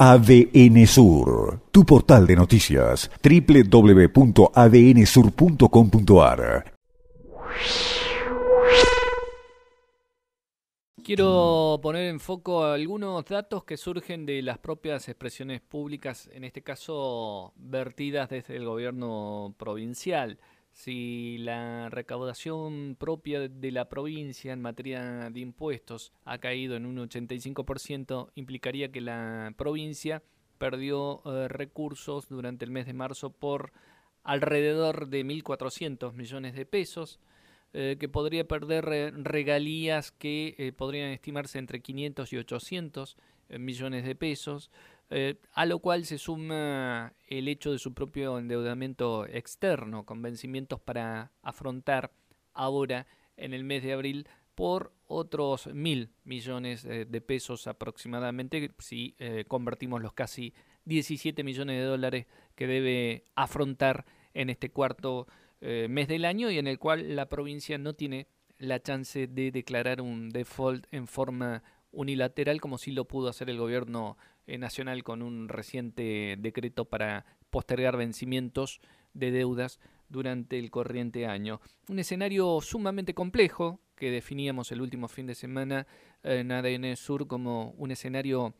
ADN Sur, tu portal de noticias, www.adnsur.com.ar. Quiero poner en foco algunos datos que surgen de las propias expresiones públicas, en este caso vertidas desde el gobierno provincial. Si la recaudación propia de la provincia en materia de impuestos ha caído en un 85%, implicaría que la provincia perdió eh, recursos durante el mes de marzo por alrededor de 1.400 millones de pesos, eh, que podría perder regalías que eh, podrían estimarse entre 500 y 800 millones de pesos, eh, a lo cual se suma el hecho de su propio endeudamiento externo, con vencimientos para afrontar ahora en el mes de abril por otros mil millones eh, de pesos aproximadamente, si eh, convertimos los casi 17 millones de dólares que debe afrontar en este cuarto mes del año y en el cual la provincia no tiene la chance de declarar un default en forma unilateral como si lo pudo hacer el gobierno eh, nacional con un reciente decreto para postergar vencimientos de deudas durante el corriente año. Un escenario sumamente complejo que definíamos el último fin de semana en ADN Sur como un escenario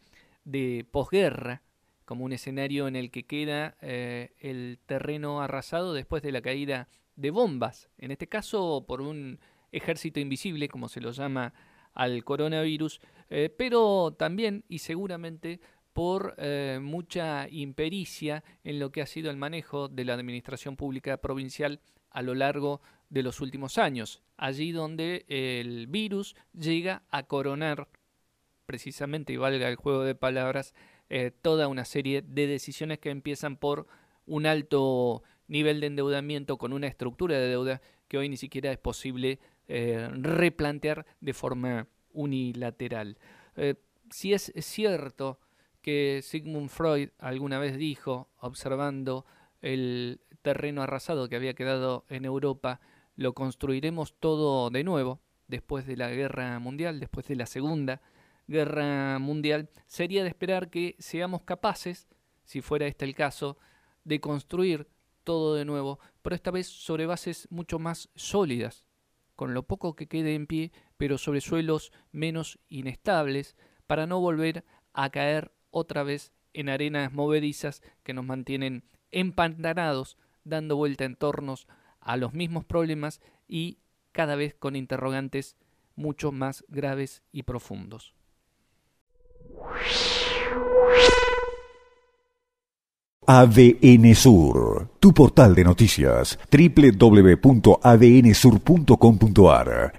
de posguerra, como un escenario en el que queda eh, el terreno arrasado después de la caída de bombas, en este caso por un ejército invisible, como se lo llama al coronavirus, eh, pero también y seguramente por eh, mucha impericia en lo que ha sido el manejo de la administración pública provincial a lo largo de los últimos años, allí donde el virus llega a coronar precisamente, y valga el juego de palabras, eh, toda una serie de decisiones que empiezan por un alto nivel de endeudamiento con una estructura de deuda que hoy ni siquiera es posible replantear de forma unilateral. Eh, si es cierto que Sigmund Freud alguna vez dijo, observando el terreno arrasado que había quedado en Europa, lo construiremos todo de nuevo, después de la guerra mundial, después de la segunda guerra mundial, sería de esperar que seamos capaces, si fuera este el caso, de construir todo de nuevo, pero esta vez sobre bases mucho más sólidas, con lo poco que quede en pie, pero sobre suelos menos inestables, para no volver a caer otra vez en arenas movedizas que nos mantienen empantanados, dando vuelta en tornos a los mismos problemas y cada vez con interrogantes mucho más graves y profundos. ADN Sur, tu portal de noticias, www.adnsur.com.ar